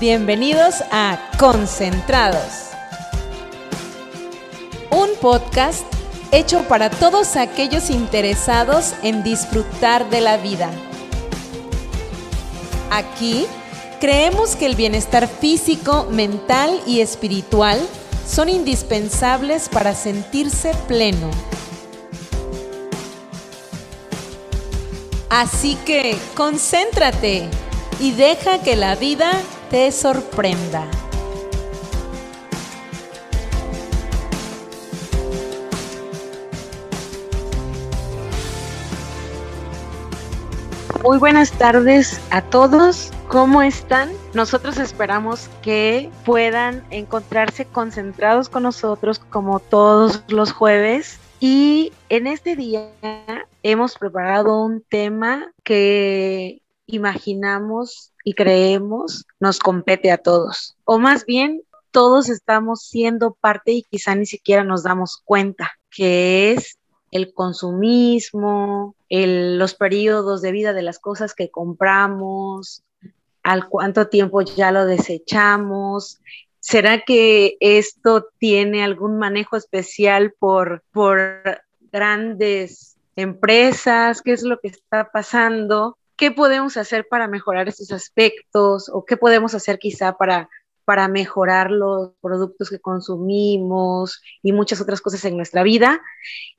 Bienvenidos a Concentrados, un podcast hecho para todos aquellos interesados en disfrutar de la vida. Aquí creemos que el bienestar físico, mental y espiritual son indispensables para sentirse pleno. Así que concéntrate y deja que la vida te sorprenda. Muy buenas tardes a todos. ¿Cómo están? Nosotros esperamos que puedan encontrarse concentrados con nosotros como todos los jueves. Y en este día hemos preparado un tema que imaginamos y creemos nos compete a todos. O más bien, todos estamos siendo parte y quizá ni siquiera nos damos cuenta, que es el consumismo, los periodos de vida de las cosas que compramos, al cuánto tiempo ya lo desechamos. ¿Será que esto tiene algún manejo especial por, por grandes empresas? ¿Qué es lo que está pasando? Qué podemos hacer para mejorar estos aspectos o qué podemos hacer quizá para, para mejorar los productos que consumimos y muchas otras cosas en nuestra vida.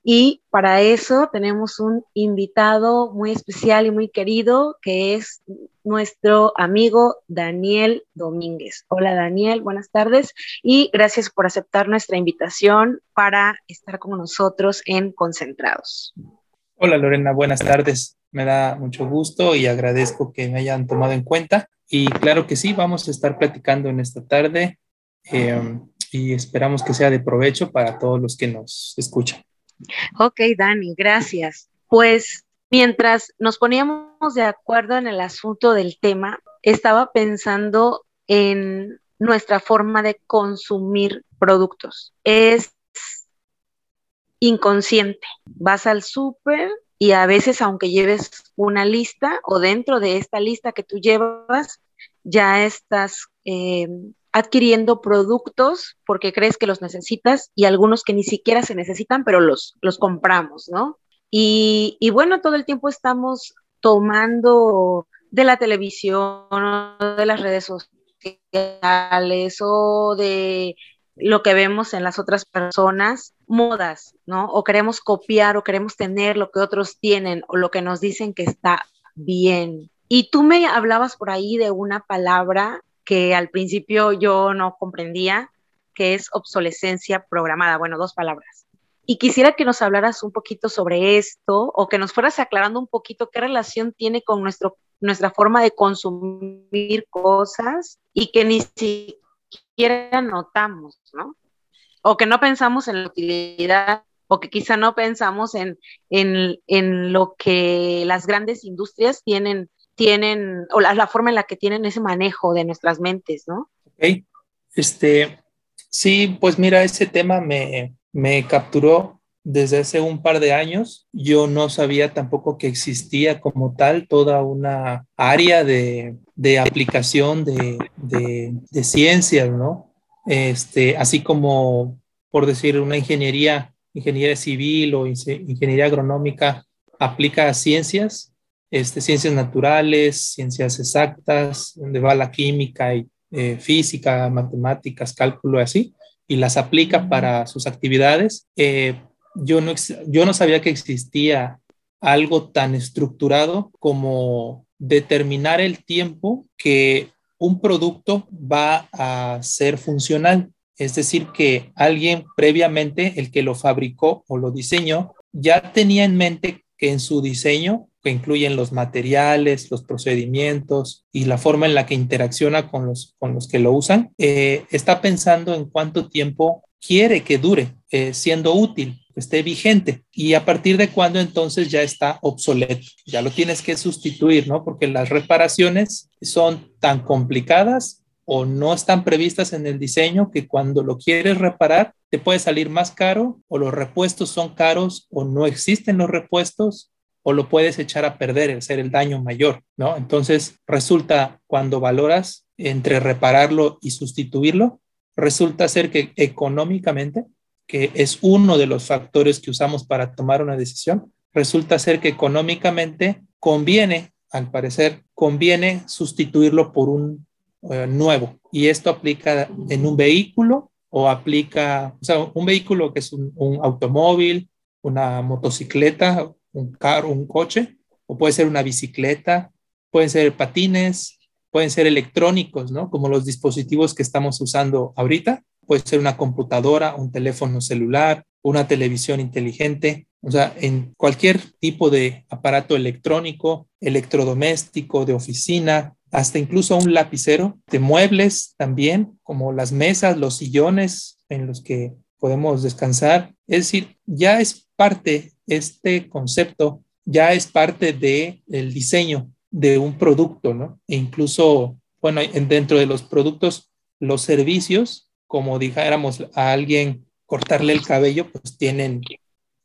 Y para eso tenemos un invitado muy especial y muy querido que es nuestro amigo Daniel Domínguez. Hola Daniel, buenas tardes y gracias por aceptar nuestra invitación para estar con nosotros en Concentrados. Hola Lorena, buenas tardes me da mucho gusto y agradezco que me hayan tomado en cuenta. Y claro que sí, vamos a estar platicando en esta tarde em, y esperamos que sea de provecho para todos los que nos escuchan. Ok, Dani, gracias. Pues mientras nos poníamos de acuerdo en el asunto del tema, estaba pensando en nuestra forma de consumir productos. Es inconsciente. Vas al súper y a veces aunque lleves una lista o dentro de esta lista que tú llevas, ya estás eh, adquiriendo productos porque crees que los necesitas y algunos que ni siquiera se necesitan, pero los, los compramos, ¿no? Y, y bueno, todo el tiempo estamos tomando de la televisión, de las redes sociales o de lo que vemos en las otras personas, modas, ¿no? O queremos copiar o queremos tener lo que otros tienen o lo que nos dicen que está bien. Y tú me hablabas por ahí de una palabra que al principio yo no comprendía, que es obsolescencia programada. Bueno, dos palabras. Y quisiera que nos hablaras un poquito sobre esto o que nos fueras aclarando un poquito qué relación tiene con nuestro, nuestra forma de consumir cosas y que ni siquiera siquiera notamos, ¿no? O que no pensamos en la utilidad, o que quizá no pensamos en, en, lo que las grandes industrias tienen, tienen o la, forma en la que tienen ese manejo de nuestras mentes, ¿no? Ok, este, sí, pues mira, ese tema me, me capturó desde hace un par de años. Yo no sabía tampoco que existía como tal toda una área de, de aplicación de, de, ciencias, ¿no? Este, así como, por decir, una ingeniería, ingeniería civil o ingeniería agronómica aplica a ciencias, este, ciencias naturales, ciencias exactas, donde va la química y eh, física, matemáticas, cálculo y así, y las aplica para sus actividades. Eh, yo, no, yo no sabía que existía algo tan estructurado como determinar el tiempo que un producto va a ser funcional. Es decir, que alguien previamente, el que lo fabricó o lo diseñó, ya tenía en mente que en su diseño, que incluyen los materiales, los procedimientos y la forma en la que interacciona con los, con los que lo usan, eh, está pensando en cuánto tiempo quiere que dure eh, siendo útil esté vigente y a partir de cuándo entonces ya está obsoleto. Ya lo tienes que sustituir, ¿no? Porque las reparaciones son tan complicadas o no están previstas en el diseño que cuando lo quieres reparar te puede salir más caro o los repuestos son caros o no existen los repuestos o lo puedes echar a perder, ser el daño mayor, ¿no? Entonces resulta cuando valoras entre repararlo y sustituirlo, resulta ser que económicamente, que es uno de los factores que usamos para tomar una decisión, resulta ser que económicamente conviene, al parecer, conviene sustituirlo por un eh, nuevo. Y esto aplica en un vehículo o aplica, o sea, un vehículo que es un, automóvil, una motocicleta, un carro, un coche, o puede ser una bicicleta, pueden ser patines, pueden ser electrónicos, ¿no? Como los dispositivos que estamos usando ahorita. Puede ser una computadora, un teléfono celular, una televisión inteligente, o sea, en cualquier tipo de aparato electrónico, electrodoméstico, de oficina, hasta incluso un lapicero, de muebles también, como las mesas, los sillones en los que podemos descansar. Es decir, ya es parte, este concepto ya es parte del el diseño de un producto, ¿no? E incluso, bueno, dentro de los productos, los servicios, como dijéramos a alguien cortarle el cabello, pues tienen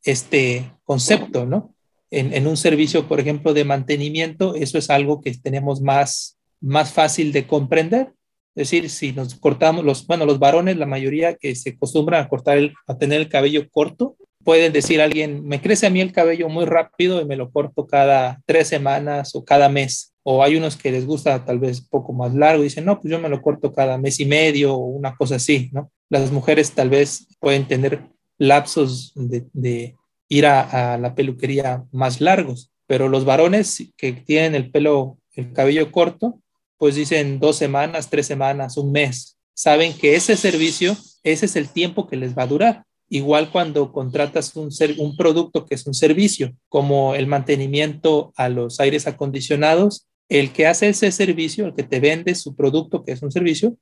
este concepto, ¿no? En, en, un servicio, por ejemplo, de mantenimiento, eso es algo que tenemos más más fácil de comprender. Es decir, si nos cortamos, los, bueno, los varones, la mayoría que se acostumbran a cortar, el, a tener el cabello corto, pueden decir alguien, me crece a mí el cabello muy rápido y me lo corto cada tres semanas o cada mes. O hay unos que les gusta tal vez poco más largo y dicen, no, pues yo me lo corto cada mes y medio o una cosa así, ¿no? Las mujeres tal vez pueden tener lapsos de, de ir a, a, la peluquería más largos, pero los varones que tienen el pelo, el cabello corto, pues dicen dos semanas, tres semanas, un mes. Saben que ese servicio, ese es el tiempo que les va a durar. Igual cuando contratas un, un producto que es un servicio, como el mantenimiento a los aires acondicionados, el que hace ese servicio, el que te vende su producto que es un servicio,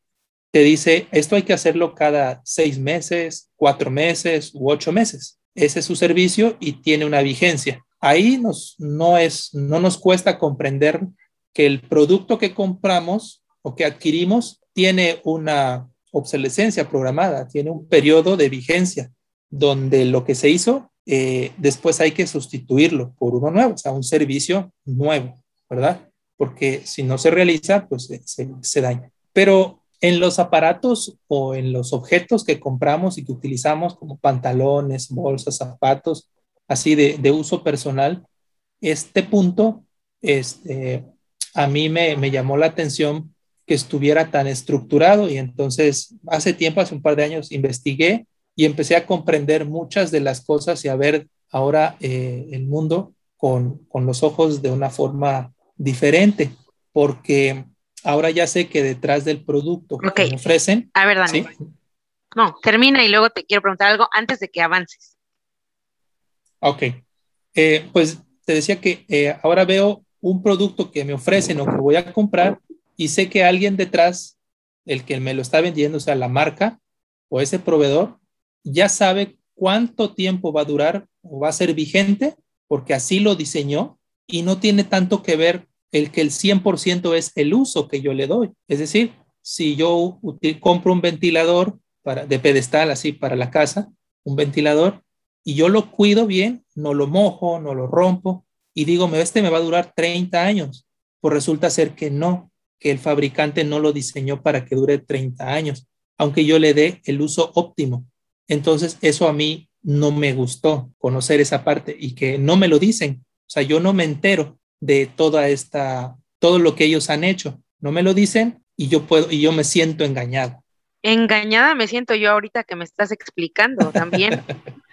te dice, esto hay que hacerlo cada seis meses, cuatro meses u ocho meses. Ese es su servicio y tiene una vigencia. Ahí nos, no, es, no nos cuesta comprender que el producto que compramos o que adquirimos tiene una obsolescencia programada, tiene un periodo de vigencia donde lo que se hizo, eh, después hay que sustituirlo por uno nuevo, o sea, un servicio nuevo, ¿verdad? Porque si no se realiza, pues se, se daña. Pero en los aparatos o en los objetos que compramos y que utilizamos como pantalones, bolsas, zapatos, así de, de uso personal, este punto este, a mí me, llamó la atención que estuviera tan estructurado y entonces hace tiempo, hace un par de años, investigué y empecé a comprender muchas de las cosas y a ver ahora eh, el mundo con, los ojos de una forma diferente, porque ahora ya sé que detrás del producto que me ofrecen... A ver, Dani. No, termina y luego te quiero preguntar algo antes de que avances. Ok. Eh, pues te decía que eh, ahora veo un producto que me ofrecen o que voy a comprar y sé que alguien detrás, el que me lo está vendiendo, o sea, la marca o ese proveedor, ya sabe cuánto tiempo va a durar o va a ser vigente porque así lo diseñó y no tiene tanto que ver el que el 100% es el uso que yo le doy. Es decir, si yo compro un ventilador para, de pedestal así para la casa, un ventilador, y yo lo cuido bien, no lo mojo, no lo rompo, y digo, este me va a durar 30 años. Pues resulta ser que no, que el fabricante no lo diseñó para que dure 30 años, aunque yo le dé el uso óptimo. Entonces, eso a mí no me gustó conocer esa parte y que no me lo dicen. O sea, yo no me entero de toda esta, todo lo que ellos han hecho. No me lo dicen y yo puedo, y yo me siento engañado. Engañada me siento yo ahorita que me estás explicando también.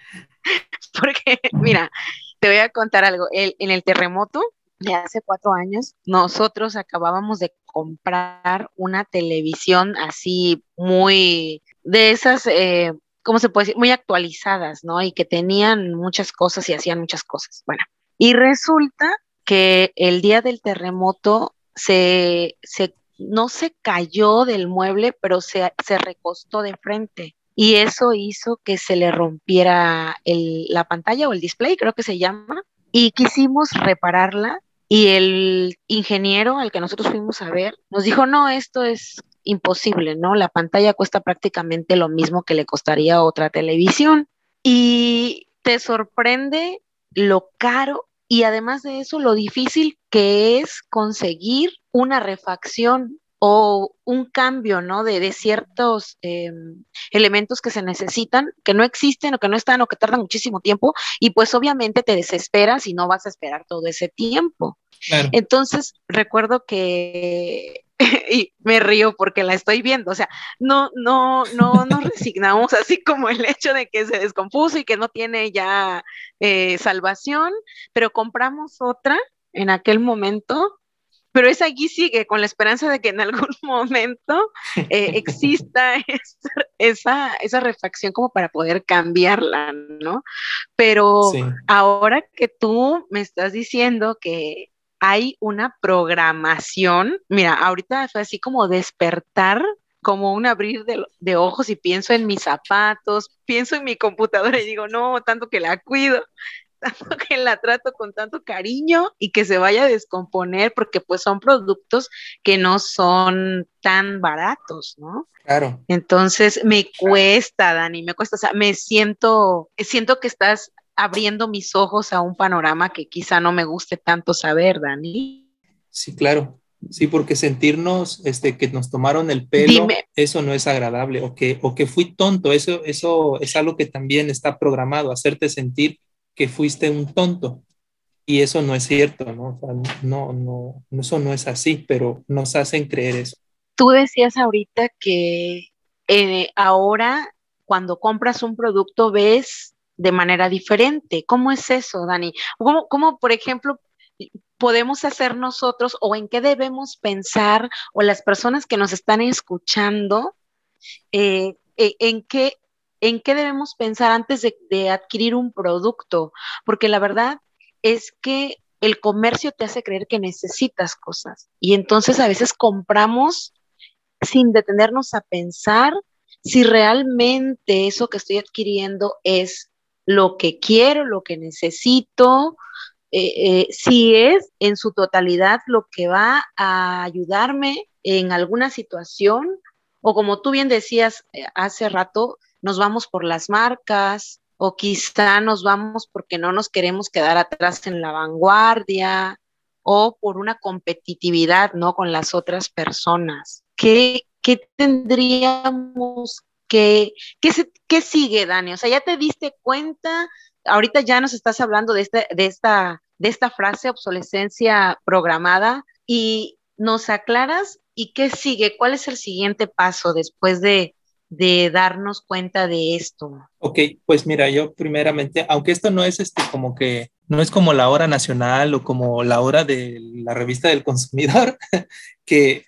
Porque, mira, te voy a contar algo. en el terremoto de hace cuatro años, nosotros acabábamos de comprar una televisión así muy de esas, eh, ¿cómo se puede decir? Muy actualizadas, ¿no? Y que tenían muchas cosas y hacían muchas cosas. Bueno, y resulta que el día del terremoto se, se no se cayó del mueble, pero se, se recostó de frente y eso hizo que se le rompiera la pantalla o el display, creo que se llama, y quisimos repararla y el ingeniero al que nosotros fuimos a ver nos dijo, no, esto es imposible, ¿no? La pantalla cuesta prácticamente lo mismo que le costaría otra televisión y te sorprende lo caro y además de eso, lo difícil que es conseguir una refacción o un cambio, ¿no? De, de ciertos em, elementos que se necesitan, que no existen o que no están o que tardan muchísimo tiempo y pues obviamente te desesperas y no vas a esperar todo ese tiempo. Entonces, recuerdo que y me río porque la estoy viendo, o sea, no, no, no nos resignamos así como el hecho de que se descompuso y que no tiene ya eh, salvación, pero compramos otra en aquel momento pero esa allí sigue con la esperanza de que en algún momento eh, exista esa, esa, refacción como para poder cambiarla, ¿no? Pero ahora que tú me estás diciendo que hay una programación, mira, ahorita fue así como despertar como un abrir de, de, ojos y pienso en mis zapatos, pienso en mi computadora y digo, no, tanto que la cuido, tanto que la trato con tanto cariño y que se vaya a descomponer porque pues son productos que no son tan baratos, ¿no? Claro. Entonces me cuesta, Dani, me cuesta, o sea, me siento, siento que estás abriendo mis ojos a un panorama que quizá no me guste tanto saber, Dani. Sí, claro. Sí, porque sentirnos este, que nos tomaron el pelo, eso no es agradable, o que, o que fui tonto, eso, eso es algo que también está programado, hacerte sentir que fuiste un tonto. Y eso no es cierto, ¿no? no, no, eso no es así, pero nos hacen creer eso. Tú decías ahorita que eh, ahora cuando compras un producto ves de manera diferente. ¿Cómo es eso, Dani? ¿Cómo, por ejemplo, podemos hacer nosotros o en qué debemos pensar o las personas que nos están escuchando, eh, eh, en qué en qué debemos pensar antes de, adquirir un producto, porque la verdad es que el comercio te hace creer que necesitas cosas y entonces a veces compramos sin detenernos a pensar si realmente eso que estoy adquiriendo es lo que quiero, lo que necesito, eh, eh, si es en su totalidad lo que va a ayudarme en alguna situación o como tú bien decías eh, hace rato, nos vamos por las marcas o quizá nos vamos porque no nos queremos quedar atrás en la vanguardia o por una competitividad, ¿no? Con las otras personas. ¿Qué, qué tendríamos que, qué, sigue, Dani? O sea, ya te diste cuenta, ahorita ya nos estás hablando de, este, de, esta, de esta frase obsolescencia programada y nos aclaras y qué sigue, cuál es el siguiente paso después de, de darnos cuenta de esto? Ok, pues mira, yo primeramente, aunque esto no es este como que, no es como la hora nacional o como la hora de la revista del consumidor, que,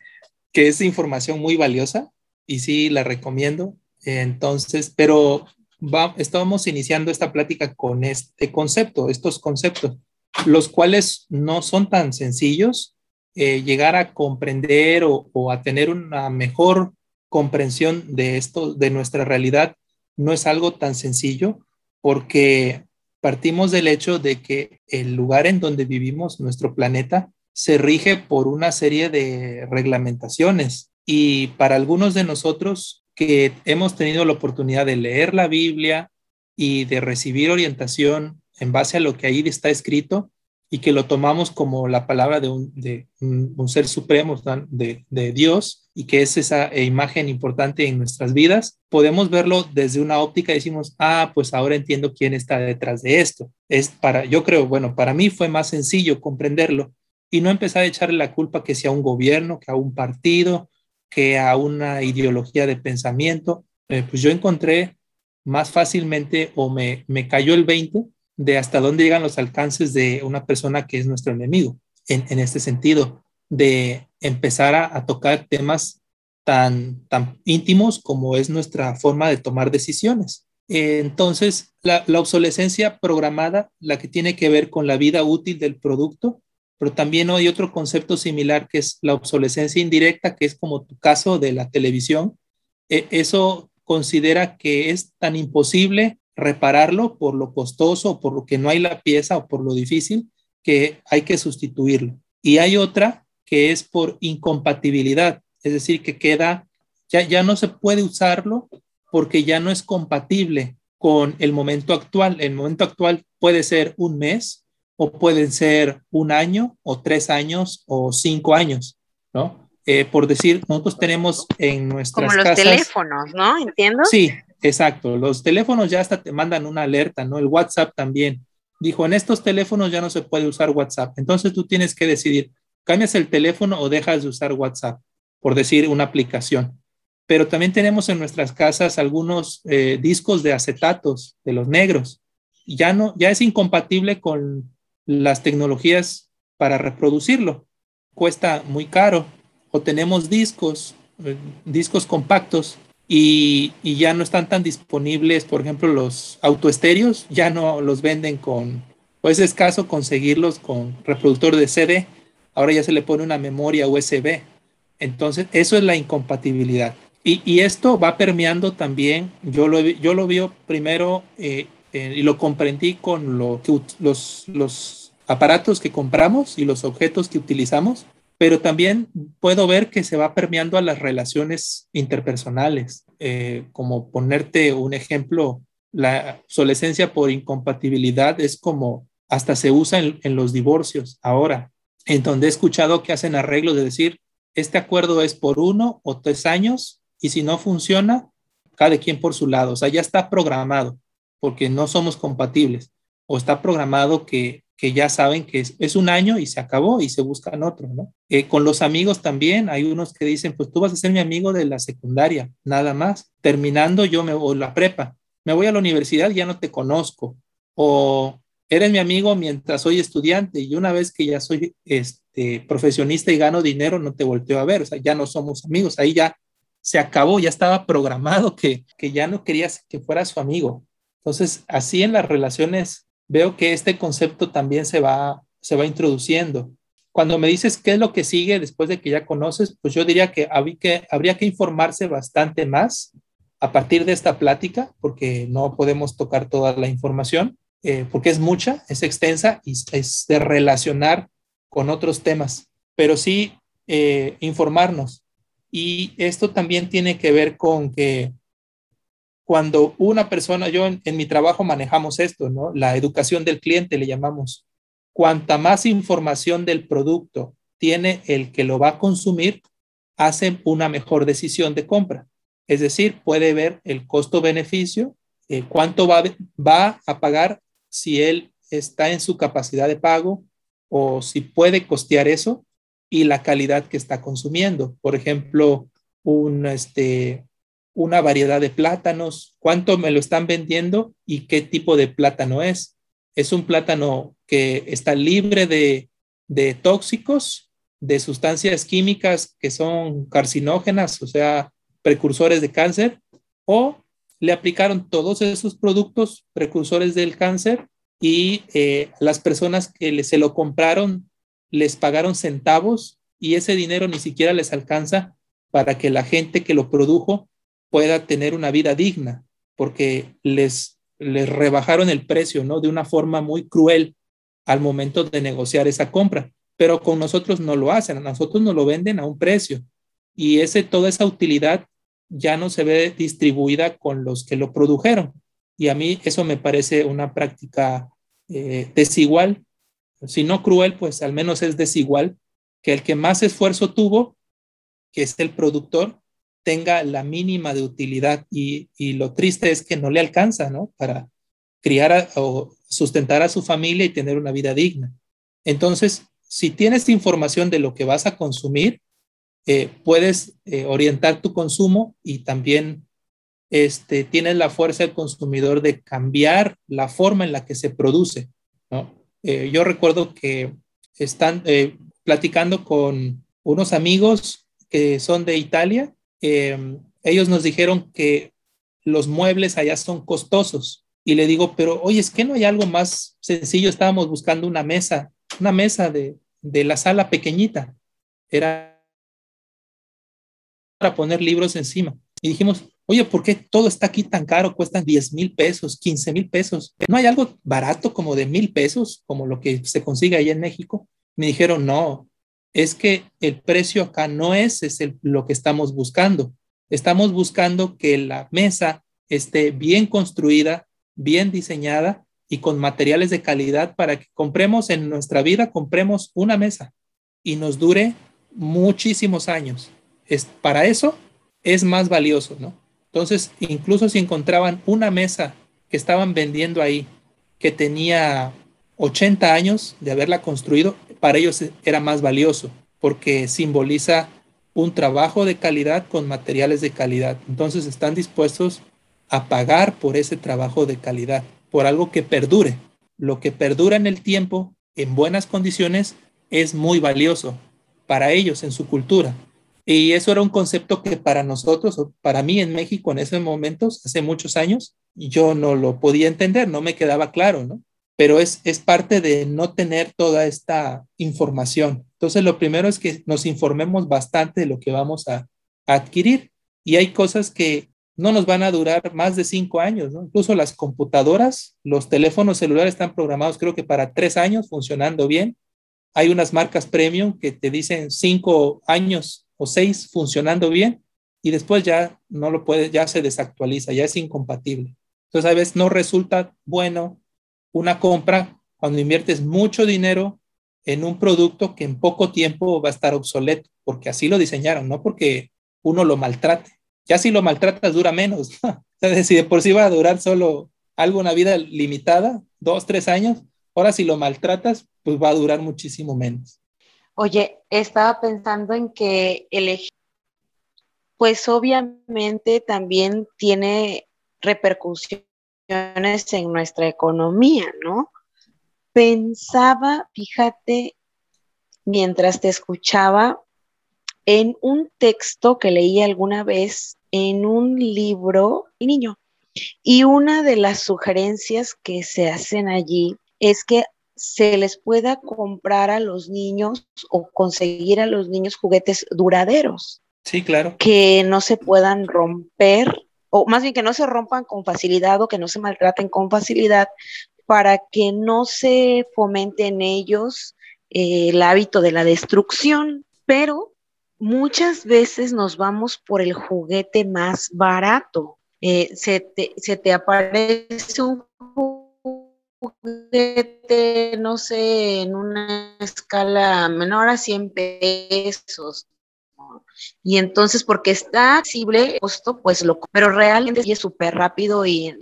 que es información muy valiosa y sí la recomiendo. Entonces, pero va, estamos iniciando esta plática con este concepto, estos conceptos, los cuales no son tan sencillos. Eh, llegar a comprender o a tener una mejor comprensión de esto, de nuestra realidad, no es algo tan sencillo porque partimos del hecho de que el lugar en donde vivimos, nuestro planeta, se rige por una serie de reglamentaciones y para algunos de nosotros que hemos tenido la oportunidad de leer la Biblia y de recibir orientación en base a lo que ahí está escrito, y que lo tomamos como la palabra de un, ser supremo, de, Dios, y que es esa imagen importante en nuestras vidas, podemos verlo desde una óptica y decimos, ah, pues ahora entiendo quién está detrás de esto. Es para, yo creo, bueno, para mí fue más sencillo comprenderlo y no empezar a echarle la culpa que sea un gobierno, que a un partido, que a una ideología de pensamiento. Eh, pues yo encontré más fácilmente o me, me cayó el 20 de hasta dónde llegan los alcances de una persona que es nuestro enemigo, en, este sentido, de empezar a, tocar temas tan, tan íntimos como es nuestra forma de tomar decisiones. entonces, la, la, obsolescencia programada, la que tiene que ver con la vida útil del producto, pero también hay otro concepto similar que es la obsolescencia indirecta, que es como tu caso de la televisión. E, eso considera que es tan imposible repararlo por lo costoso, por lo que no hay la pieza o por lo difícil, que hay que sustituirlo. Y hay otra que es por incompatibilidad, es decir, que queda, ya, ya no se puede usarlo porque ya no es compatible con el momento actual. El momento actual puede ser un mes o pueden ser un año o tres años o cinco años, ¿no? Eh, por decir, nosotros tenemos en nuestras Como los teléfonos, ¿no? Entiendo. Sí, exacto. Los teléfonos ya hasta te mandan una alerta, ¿no? El WhatsApp también. Dijo, en estos teléfonos ya no se puede usar WhatsApp. Entonces tú tienes que decidir, ¿cambias el teléfono o dejas de usar WhatsApp? Por decir una aplicación. Pero también tenemos en nuestras casas algunos eh, discos de acetatos, de los negros. Ya no, ya es incompatible con las tecnologías para reproducirlo. Cuesta muy caro. O tenemos discos, eh, discos compactos y, ya no están tan disponibles, por ejemplo, los autoestéreos, ya no los venden con, pues es escaso conseguirlos con reproductor de CD, ahora ya se le pone una memoria USB. Entonces, eso es la incompatibilidad. Y, esto va permeando también, yo lo, yo lo veo primero eh, eh, y lo comprendí con lo los, los aparatos que compramos y los objetos que utilizamos, pero también puedo ver que se va permeando a las relaciones interpersonales, eh, como ponerte un ejemplo, la obsolescencia por incompatibilidad es como hasta se usa en, en los divorcios ahora, en donde he escuchado que hacen arreglos de decir, este acuerdo es por uno o tres años y si no funciona, cada quien por su lado, o sea, ya está programado porque no somos compatibles o está programado que, ya saben que es, un año y se acabó y se buscan otro, ¿no? Eh, con los amigos también hay unos que dicen, pues tú vas a ser mi amigo de la secundaria, nada más. Terminando yo me voy la prepa, me voy a la universidad, ya no te conozco. O eres mi amigo mientras soy estudiante y una vez que ya soy este, profesionista y gano dinero, no te volteo a ver, o sea, ya no somos amigos, ahí ya se acabó, ya estaba programado que, que ya no querías que fuera su amigo. Entonces, así en las relaciones veo que este concepto también se va, se va introduciendo. Cuando me dices qué es lo que sigue después de que ya conoces, pues yo diría que, habría que informarse bastante más a partir de esta plática, porque no podemos tocar toda la información, eh, porque es mucha, es extensa y es de relacionar con otros temas, pero sí eh, informarnos. Y esto también tiene que ver con que cuando una persona, yo en, mi trabajo manejamos esto, ¿no? La educación del cliente le llamamos. Cuanta más información del producto tiene el que lo va a consumir, hace una mejor decisión de compra. Es decir, puede ver el costo-beneficio, eh, cuánto va, va a pagar si él está en su capacidad de pago o si puede costear eso y la calidad que está consumiendo. Por ejemplo, un, este, una variedad de plátanos, cuánto me lo están vendiendo y qué tipo de plátano es. Es un plátano que está libre de, tóxicos, de sustancias químicas que son carcinógenas, o sea, precursores de cáncer, o le aplicaron todos esos productos precursores del cáncer y eh, las personas que se lo compraron les pagaron centavos y ese dinero ni siquiera les alcanza para que la gente que lo produjo pueda tener una vida digna, porque les, les rebajaron el precio, ¿no? De una forma muy cruel al momento de negociar esa compra, pero con nosotros no lo hacen, a nosotros nos lo venden a un precio y ese, toda esa utilidad ya no se ve distribuida con los que lo produjeron. Y a mí eso me parece una práctica eh, desigual, si no cruel, pues al menos es desigual, que el que más esfuerzo tuvo, que es el productor, tenga la mínima de utilidad y, lo triste es que no le alcanza, ¿no? Para criar o sustentar a su familia y tener una vida digna. Entonces, si tienes información de lo que vas a consumir, eh, puedes eh, orientar tu consumo y también este, tienes la fuerza del consumidor de cambiar la forma en la que se produce. Eh, yo recuerdo que están platicando con unos amigos que son de Italia Em, ellos nos dijeron que los muebles allá son costosos. Y le digo, pero oye, es que no hay algo más sencillo. Estábamos buscando una mesa, una mesa de, de la sala pequeñita. Era para poner libros encima. Y dijimos, oye, ¿por qué todo está aquí tan caro? Cuestan 10 mil pesos, 15 mil pesos. ¿No hay algo barato como de mil pesos, como lo que se consigue allá en México? Me dijeron, no, es que el precio acá no es, es lo que estamos buscando. Estamos buscando que la mesa esté bien construida, bien diseñada y con materiales de calidad para que compremos en nuestra vida, compremos una mesa y nos dure muchísimos años. Es, para eso es más valioso, ¿no? Entonces, incluso si encontraban una mesa que estaban vendiendo ahí, que tenía 80 años de haberla construido, para ellos era más valioso, porque simboliza un trabajo de calidad con materiales de calidad. Entonces están dispuestos a pagar por ese trabajo de calidad, por algo que perdure. Lo que perdura en el tiempo, en buenas condiciones, es muy valioso para ellos en su cultura. Y eso era un concepto que para nosotros, para mí en México en esos momentos, hace muchos años, yo no lo podía entender, no me quedaba claro, ¿no? Pero es, es parte de no tener toda esta información. Entonces, lo primero es que nos informemos bastante de lo que vamos a, adquirir. Y hay cosas que no nos van a durar más de cinco años, ¿no? Incluso las computadoras, los teléfonos celulares están programados creo que para tres años funcionando bien. Hay unas marcas premium que te dicen cinco años o seis funcionando bien y después ya no lo puede, ya se desactualiza, ya es incompatible. Entonces a veces no resulta bueno una compra cuando inviertes mucho dinero en un producto que en poco tiempo va a estar obsoleto, porque así lo diseñaron, no porque uno lo maltrate. Ya si lo maltratas dura menos. Entonces, si de por sí va a durar solo algo, una vida limitada, dos, tres años, ahora si lo maltratas, pues va a durar muchísimo menos. Oye, estaba pensando en que el pues obviamente también tiene repercusiones en nuestra economía, ¿no? Pensaba, fíjate, mientras te escuchaba, en un texto que leí alguna vez en un libro, niño, y una de las sugerencias que se hacen allí es que se les pueda comprar a los niños o conseguir a los niños juguetes duraderos. Sí, claro. Que no se puedan romper, o más bien que no se rompan con facilidad o que no se maltraten con facilidad, para que no se fomente en ellos eh, el hábito de la destrucción. Pero muchas veces nos vamos por el juguete más barato. Eh, se, te, se te aparece un juguete, no sé, en una escala menor a 100 pesos, y entonces, porque está accesible costo, pues lo, pero realmente es súper rápido y,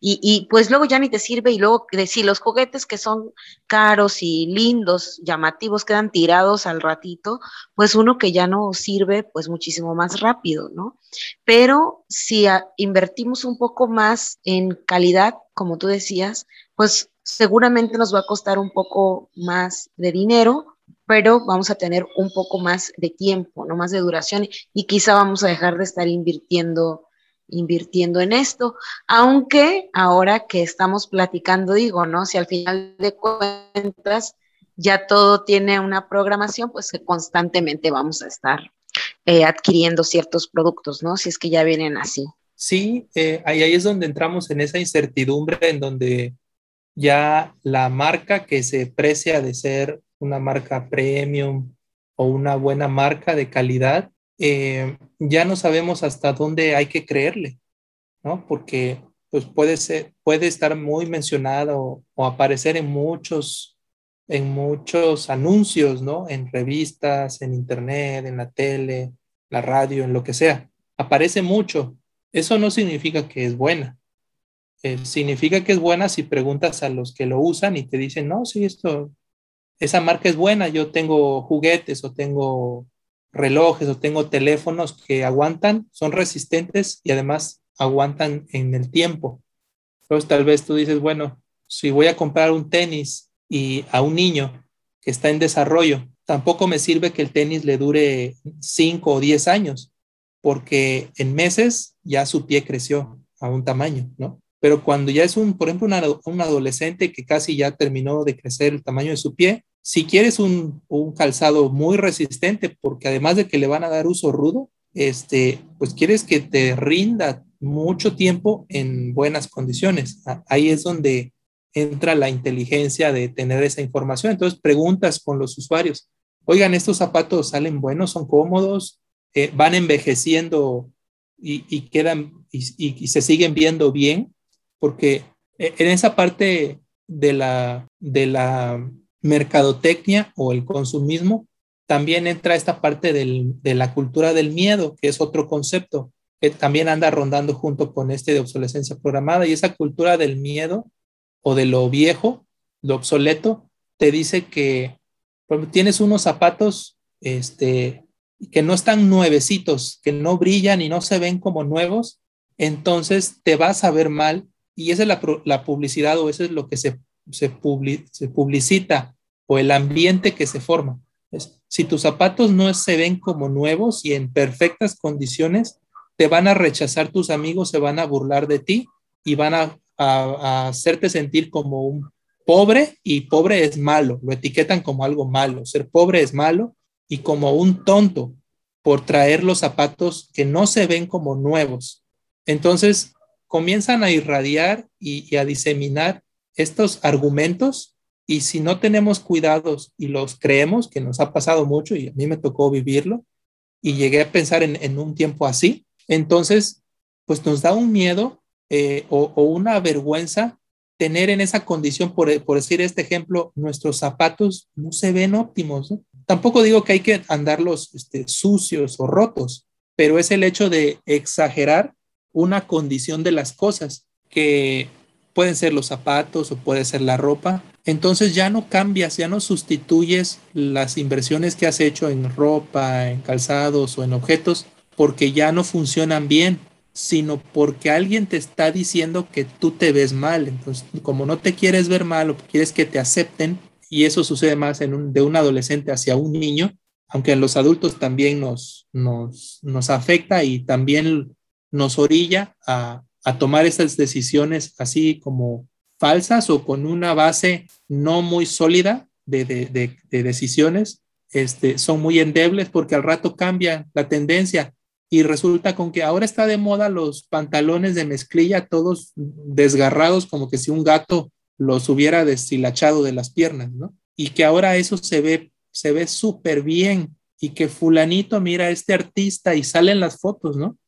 y, pues luego ya ni te sirve y luego si los juguetes que son caros y lindos, llamativos, quedan tirados al ratito, pues uno que ya no sirve, pues muchísimo más rápido, ¿no? Pero si invertimos un poco más en calidad, como tú decías, pues seguramente nos va a costar un poco más de dinero, pero vamos a tener un poco más de tiempo, no más de duración y quizá vamos a dejar de estar invirtiendo invirtiendo en esto, aunque ahora que estamos platicando digo, ¿no? Si al final de cuentas ya todo tiene una programación, pues que constantemente vamos a estar eh, adquiriendo ciertos productos, ¿no? Si es que ya vienen así. Sí, eh, ahí, ahí es donde entramos en esa incertidumbre en donde ya la marca que se precia de ser una marca premium o una buena marca de calidad, eh, ya no sabemos hasta dónde hay que creerle, ¿no? Porque pues puede ser, puede estar muy mencionado o aparecer en muchos, en muchos anuncios, ¿no? En revistas, en internet, en la tele, la radio, en lo que sea. Aparece mucho. Eso no significa que es buena. Eh, significa que es buena si preguntas a los que lo usan y te dicen, no, sí, esto esa marca es buena, yo tengo juguetes o tengo relojes o tengo teléfonos que aguantan, son resistentes y además aguantan en el tiempo. Entonces tal vez tú dices, bueno, si voy a comprar un tenis y a un niño que está en desarrollo, tampoco me sirve que el tenis le dure 5 o 10 años, porque en meses ya su pie creció a un tamaño, ¿no? Pero cuando ya es un, por ejemplo, un adolescente que casi ya terminó de crecer el tamaño de su pie, si quieres un, calzado muy resistente, porque además de que le van a dar uso rudo, este, pues quieres que te rinda mucho tiempo en buenas condiciones. Ahí es donde entra la inteligencia de tener esa información. Entonces preguntas con los usuarios, oigan, estos zapatos salen buenos, son cómodos, eh, van envejeciendo y, quedan y, se siguen viendo bien, porque e, en esa parte de la, de la mercadotecnia o el consumismo, también entra esta parte de la cultura del miedo, que es otro concepto que también anda rondando junto con este de obsolescencia programada. Y esa cultura del miedo o de lo viejo, lo obsoleto, te dice que tienes unos zapatos este, que no están nuevecitos, que no brillan y no se ven como nuevos, entonces te vas a ver mal. Y esa es la, publicidad o eso es lo que se, se publicita o el ambiente que se forma. Si tus zapatos no se ven como nuevos y en perfectas condiciones, te van a rechazar tus amigos, se van a burlar de ti y van a, hacerte sentir como un pobre y pobre es malo, lo etiquetan como algo malo, ser pobre es malo y como un tonto por traer los zapatos que no se ven como nuevos. Entonces comienzan a irradiar y a diseminar estos argumentos y si no tenemos cuidados y los creemos, que nos ha pasado mucho y a mí me tocó vivirlo, y llegué a pensar en, un tiempo así, entonces, pues nos da un miedo eh, o, una vergüenza tener en esa condición, por, decir este ejemplo, nuestros zapatos no se ven óptimos. Tampoco digo que hay que andarlos este, sucios o rotos, pero es el hecho de exagerar una condición de las cosas, que pueden ser los zapatos o puede ser la ropa, entonces ya no cambias, ya no sustituyes las inversiones que has hecho en ropa, en calzados o en objetos porque ya no funcionan bien, sino porque alguien te está diciendo que tú te ves mal. Entonces, como no te quieres ver mal o quieres que te acepten, y eso sucede más en un, de un adolescente hacia un niño, aunque en los adultos también nos, nos, nos afecta y también nos orilla a, a tomar esas decisiones así como falsas o con una base no muy sólida de, decisiones, este, son muy endebles porque al rato cambia la tendencia y resulta con que ahora está de moda los pantalones de mezclilla todos desgarrados como que si un gato los hubiera deshilachado de las piernas, ¿no? Y que ahora eso se ve se ve súper bien y que fulanito mira a este artista y salen las fotos, ¿no?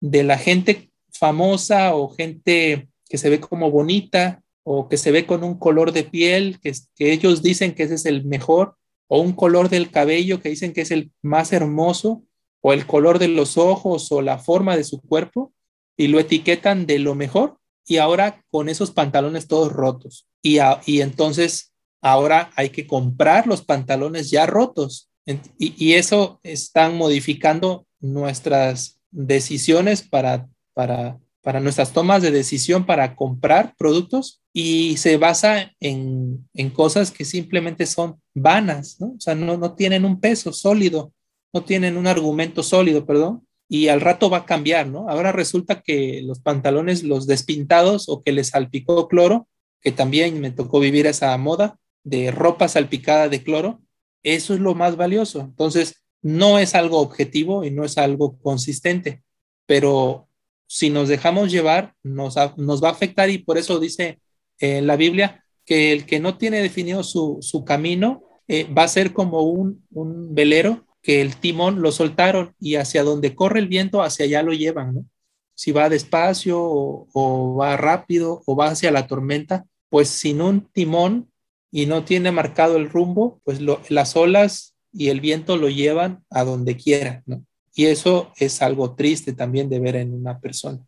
De la gente famosa o gente que se ve como bonita o que se ve con un color de piel que, ellos dicen que ese es el mejor, o un color del cabello que dicen que es el más hermoso, o el color de los ojos o la forma de su cuerpo, y lo etiquetan de lo mejor, y ahora con esos pantalones todos rotos. Y, y entonces ahora hay que comprar los pantalones ya rotos. Y, y eso están modificando nuestras decisiones para, para para nuestras tomas de decisión para comprar productos y se basa en, cosas que simplemente son vanas, ¿no? O sea, no, no tienen un peso sólido, no tienen un argumento sólido, perdón, y al rato va a cambiar, ¿no? Ahora resulta que los pantalones, los despintados o que les salpicó cloro, que también me tocó vivir esa moda de ropa salpicada de cloro, eso es lo más valioso. Entonces, no es algo objetivo y no es algo consistente, pero si nos dejamos llevar, nos, va a afectar y por eso dice en la Biblia que el que no tiene definido su, camino eh, va a ser como un, velero que el timón lo soltaron y hacia donde corre el viento, hacia allá lo llevan, Si va despacio o, va rápido o va hacia la tormenta, pues sin un timón y no tiene marcado el rumbo, pues las olas y el viento lo llevan a donde quiera, ¿no? Y eso es algo triste también de ver en una persona.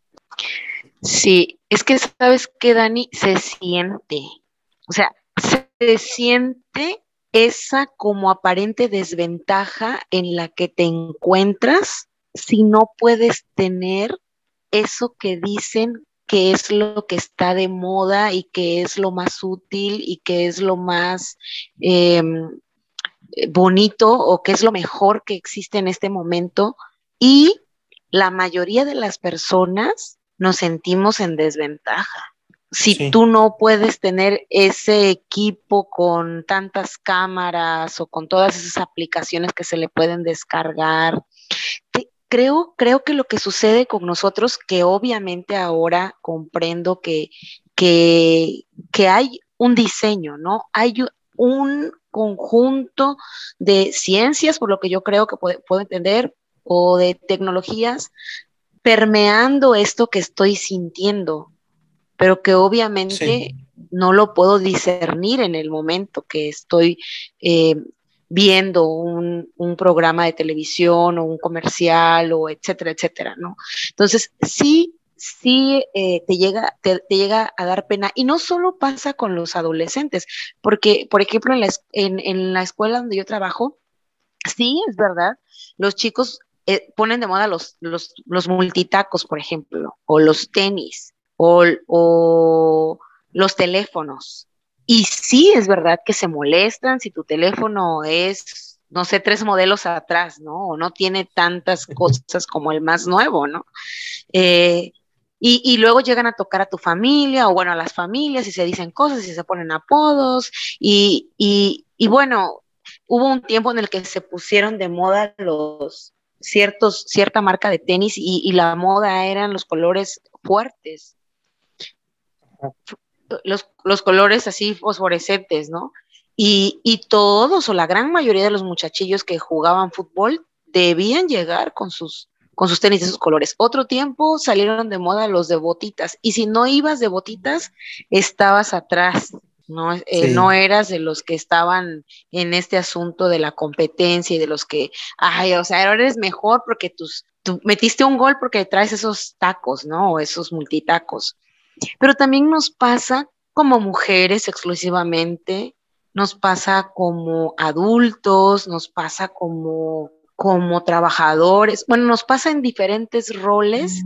Sí, es que sabes que Dani se siente, o sea, se siente esa como aparente desventaja en la que te encuentras si no puedes tener eso que dicen que es lo que está de moda y que es lo más útil y que es lo más em, bonito o qué es lo mejor que existe en este momento y la mayoría de las personas nos sentimos en desventaja. Si tú no puedes tener ese equipo con tantas cámaras o con todas esas aplicaciones que se le pueden descargar, creo, creo que lo que sucede con nosotros, que obviamente ahora comprendo que, que, que hay un diseño, ¿no? Hay un conjunto de ciencias, por lo que yo creo que puedo entender, o de tecnologías permeando esto que estoy sintiendo. pero que obviamente no lo puedo discernir en el momento que estoy eh, viendo un, programa de televisión o un comercial o etcétera, etcétera, ¿no? Entonces, sí, sí eh, te, llega, te, llega a dar pena. Y no solo pasa con los adolescentes, porque, por ejemplo, en la, en, la escuela donde yo trabajo, sí, es verdad, los chicos eh, ponen de moda los, los, los, multitacos, por ejemplo, o los tenis, o, o los teléfonos. Y sí es verdad que se molestan si tu teléfono es, no sé, tres modelos atrás, ¿no? O no tiene tantas cosas como el más nuevo, ¿no? Eh, y, luego llegan a tocar a tu familia o bueno, a las familias y se dicen cosas y se ponen apodos y, y, bueno, hubo un tiempo en el que se pusieron de moda los ciertos, cierta marca de tenis y, y la moda eran los colores fuertes los, colores así fosforescentes, ¿no? Y, todos o la gran mayoría de los muchachillos que jugaban fútbol debían llegar con sus, con sus tenis de esos colores. Otro tiempo salieron de moda los de botitas y si no ibas de botitas, estabas atrás. No, eh, no eras de los que estaban en este asunto de la competencia y de los que, ay, o sea, eres mejor porque tus, tú metiste un gol porque traes esos tacos, ¿no? O esos multitacos. Pero también nos pasa como mujeres exclusivamente, nos pasa como adultos, nos pasa como, como trabajadores, bueno, nos pasa en diferentes roles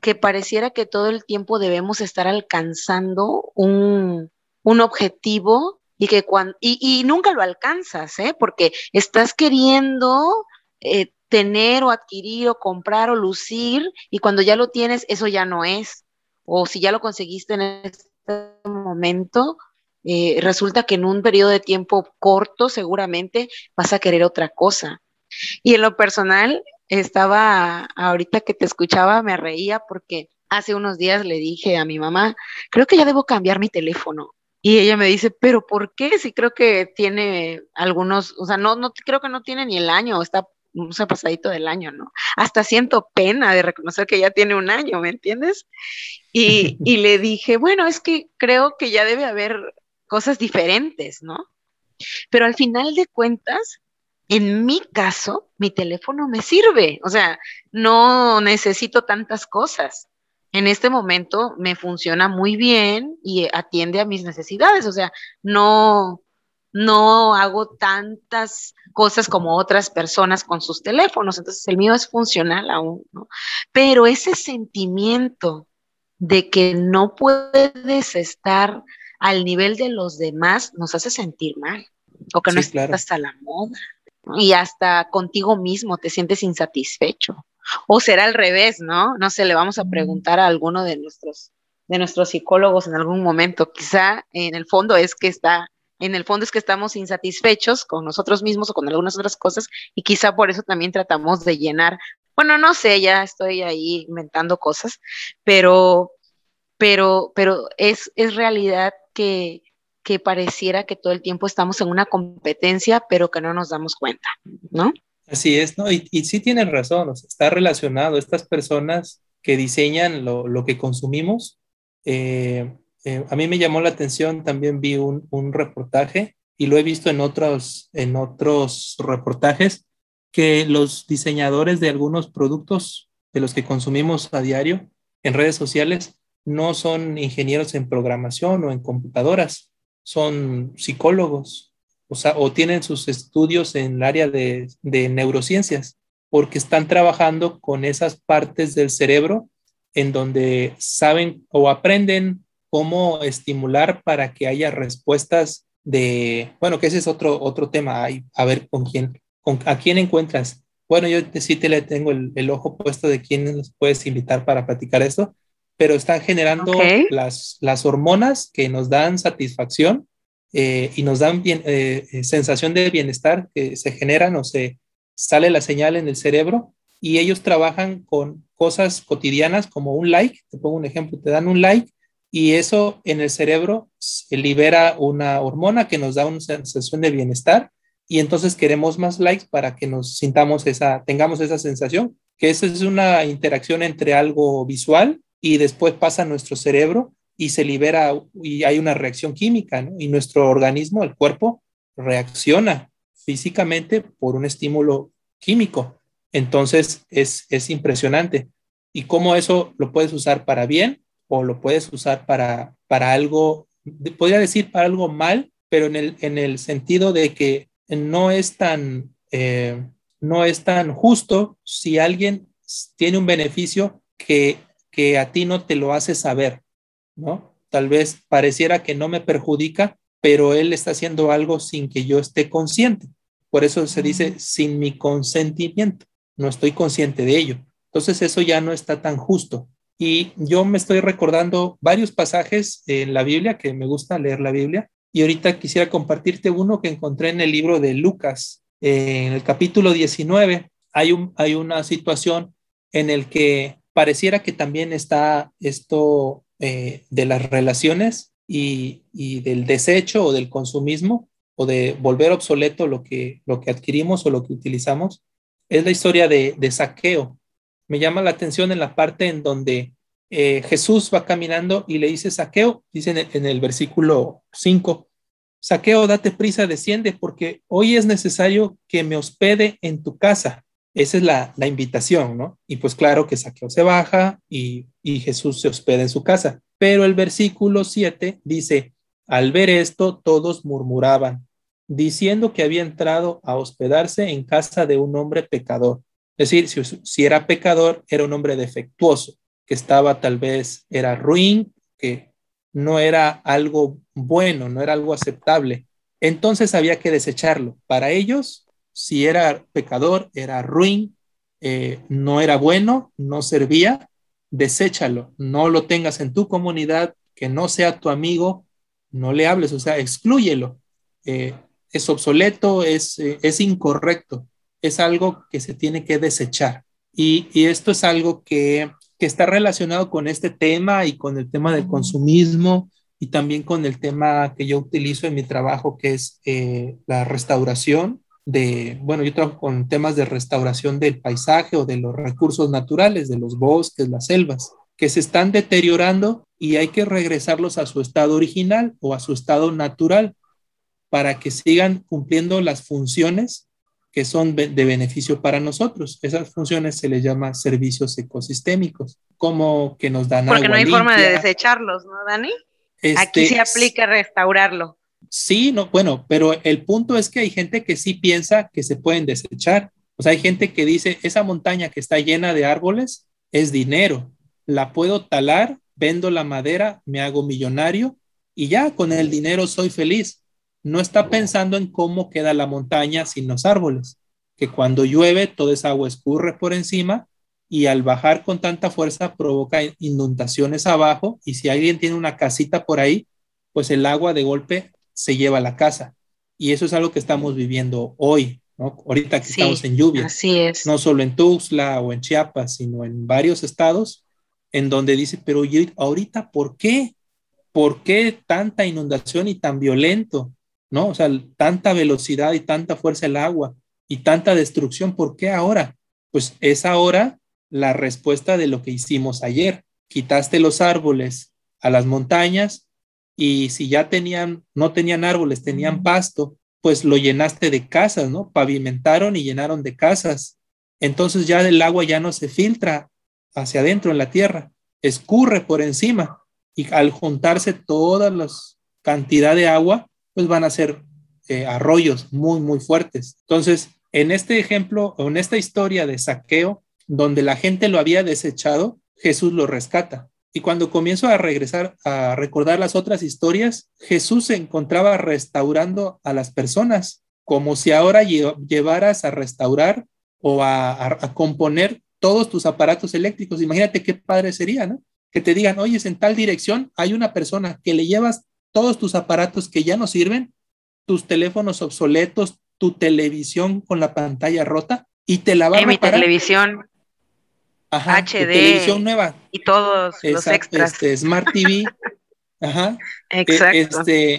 que pareciera que todo el tiempo debemos estar alcanzando un, objetivo y que cuando, y, nunca lo alcanzas, ¿eh? porque estás queriendo eh, tener o adquirir o comprar o lucir y cuando ya lo tienes, eso ya no es o si ya lo conseguiste en este momento, eh, resulta que en un periodo de tiempo corto seguramente vas a querer otra cosa. Y en lo personal, estaba, ahorita que te escuchaba, me reía porque hace unos días le dije a mi mamá, creo que ya debo cambiar mi teléfono. Y ella me dice, pero ¿por qué? Si creo que tiene algunos, o sea, no, no creo que no tiene ni el año, está un pasadito del año, ¿no? Hasta siento pena de reconocer que ya tiene un año, ¿me entiendes? Y, y le dije, bueno, es que creo que ya debe haber cosas diferentes, ¿no? Pero al final de cuentas, en mi caso, mi teléfono me sirve, o sea, no necesito tantas cosas. En este momento me funciona muy bien y atiende a mis necesidades, o sea, no, no hago tantas cosas como otras personas con sus teléfonos, entonces el mío es funcional aún, ¿no? Pero ese sentimiento de que no puedes estar al nivel de los demás nos hace sentir mal, o que no estás a la moda, y hasta contigo mismo te sientes insatisfecho. O será al revés, ¿no? No sé, le vamos a preguntar a alguno de nuestros de nuestros psicólogos en algún momento. Quizá en el fondo es que está en el fondo es que estamos insatisfechos con nosotros mismos o con algunas otras cosas y quizá por eso también tratamos de llenar, bueno, no sé, ya estoy ahí inventando cosas, pero, pero, pero es, es realidad que, que pareciera que todo el tiempo estamos en una competencia, pero que no nos damos cuenta, ¿no? Así es, ¿no? Y, y sí tienen razón, está relacionado. Estas personas que diseñan lo, lo que consumimos, eh, eh, a mí me llamó la atención, también vi un, reportaje y lo he visto en otros, en otros reportajes, que los diseñadores de algunos productos de los que consumimos a diario en redes sociales no son ingenieros en programación o en computadoras, son psicólogos, o, o tienen sus estudios en el área de, de neurociencias, porque están trabajando con esas partes del cerebro en donde saben o aprenden cómo estimular para que haya respuestas de, bueno, que ese es otro, otro tema, a ver con quién, con, a quién encuentras. Bueno, yo sí te le tengo el, ojo puesto de quién nos puedes invitar para platicar esto, pero están generando las, las hormonas que nos dan satisfacción eh, y nos dan bien, eh, sensación de bienestar que se generan o se sale la señal en el cerebro y ellos trabajan con cosas cotidianas como un like, te pongo un ejemplo, te dan un like y eso en el cerebro libera una hormona que nos da una sensación de bienestar y entonces queremos más likes para que nos sintamos esa, tengamos esa sensación, que esa es una interacción entre algo visual y después pasa a nuestro cerebro y se libera y hay una reacción química. Y nuestro organismo, el cuerpo, reacciona físicamente por un estímulo químico. Entonces es, es impresionante. Y cómo eso lo puedes usar para bien o lo puedes usar para, para algo, podría decir para algo mal, pero en el, en el sentido de que no es tan, eh, no es tan justo si alguien tiene un beneficio que, que a ti no te lo hace saber, ¿no? Tal vez pareciera que no me perjudica, pero él está haciendo algo sin que yo esté consciente. Por eso se dice sin mi consentimiento. No estoy consciente de ello. Entonces eso ya no está tan justo. Y yo me estoy recordando varios pasajes en la Biblia, que me gusta leer la Biblia, y ahorita quisiera compartirte uno que encontré en el libro de Lucas, en el capítulo 19. Hay, un, hay una situación en el que pareciera que también está esto eh, de las relaciones y, y, del desecho o del consumismo o de volver obsoleto lo que, lo que adquirimos o lo que utilizamos. Es la historia de, de saqueo me llama la atención en la parte en donde eh, Jesús va caminando y le dice, Saqueo, dice en el, versículo 5, Saqueo, date prisa, desciende, porque hoy es necesario que me hospede en tu casa. Esa es la, invitación, ¿no? Y pues claro que Saqueo se baja y, y Jesús se hospeda en su casa. Pero el versículo 7 dice, al ver esto, todos murmuraban, diciendo que había entrado a hospedarse en casa de un hombre pecador. Es decir, si, era pecador, era un hombre defectuoso, que estaba tal vez, era ruin, que no era algo bueno, no era algo aceptable. Entonces había que desecharlo. Para ellos, si era pecador, era ruin, eh, no era bueno, no servía, deséchalo, no lo tengas en tu comunidad, que no sea tu amigo, no le hables, o sea, exclúyelo. Eh, es obsoleto, es, eh, es incorrecto es algo que se tiene que desechar. Y, esto es algo que, está relacionado con este tema y con el tema del consumismo y también con el tema que yo utilizo en mi trabajo, que es eh, la restauración de, bueno, yo trabajo con temas de restauración del paisaje o de los recursos naturales, de los bosques, las selvas, que se están deteriorando y hay que regresarlos a su estado original o a su estado natural para que sigan cumpliendo las funciones que son de beneficio para nosotros. Esas funciones se les llama servicios ecosistémicos, como que nos dan Porque no hay forma de desecharlos, ¿no, Dani? Aquí se aplica restaurarlo. Sí, no, bueno, pero el punto es que hay gente que sí piensa que se pueden desechar. O sea, hay gente que dice, esa montaña que está llena de árboles es dinero, la puedo talar, vendo la madera, me hago millonario y ya con el dinero soy feliz. No está pensando en cómo queda la montaña sin los árboles, que cuando llueve toda esa agua escurre por encima y al bajar con tanta fuerza provoca inundaciones abajo y si alguien tiene una casita por ahí, pues el agua de golpe se lleva a la casa. Y eso es algo que estamos viviendo hoy, ¿no? Ahorita que estamos en lluvia. Así es. No solo en Tuxtla o en Chiapas, sino en varios estados en donde dice, pero ahorita, ¿por qué? ¿Por qué tanta inundación y tan violento? ¿no? O sea, tanta velocidad y tanta fuerza el agua y tanta destrucción, ¿por qué ahora? Pues es ahora la respuesta de lo que hicimos ayer. Quitaste los árboles a las montañas y si ya tenían, no tenían árboles, tenían pasto, pues lo llenaste de casas, ¿no? Pavimentaron y llenaron de casas. Entonces ya el agua ya no se filtra hacia adentro en la tierra, escurre por encima y al juntarse toda la cantidad de agua, pues van a ser eh, arroyos muy, muy fuertes. Entonces, en este ejemplo, en esta historia de saqueo, donde la gente lo había desechado, Jesús lo rescata. Y cuando comienzo a regresar a recordar las otras historias, Jesús se encontraba restaurando a las personas, como si ahora llevaras a restaurar o a, a, componer todos tus aparatos eléctricos. Imagínate qué padre sería, ¿no? Que te digan, oye, en tal dirección hay una persona que le llevas todos tus aparatos que ya no sirven, tus teléfonos obsoletos, tu televisión con la pantalla rota y te la va a reparar. Mi televisión Ajá, HD televisión nueva y todos los extras. Este, Smart TV. Ajá. E, Exacto. Este,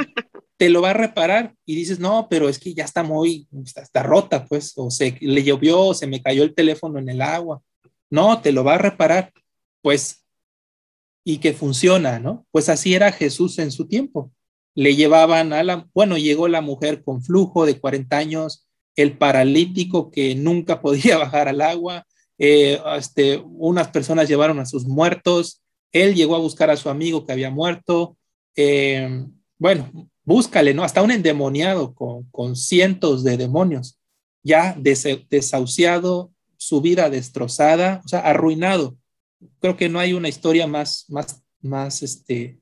te lo va a reparar y dices, no, pero es que ya está muy, está, está, rota, pues, o se le llovió, o se me cayó el teléfono en el agua. No, te lo va a reparar. Pues y que funciona, ¿no? Pues así era Jesús en su tiempo. Le llevaban a la, bueno, llegó la mujer con flujo de 40 años, el paralítico que nunca podía bajar al agua, eh, este, unas personas llevaron a sus muertos, él llegó a buscar a su amigo que había muerto, eh, bueno, búscale, ¿no? Hasta un endemoniado con, con cientos de demonios, ya desahuciado, su vida destrozada, o sea, arruinado. Creo que no hay una historia más, más, más este,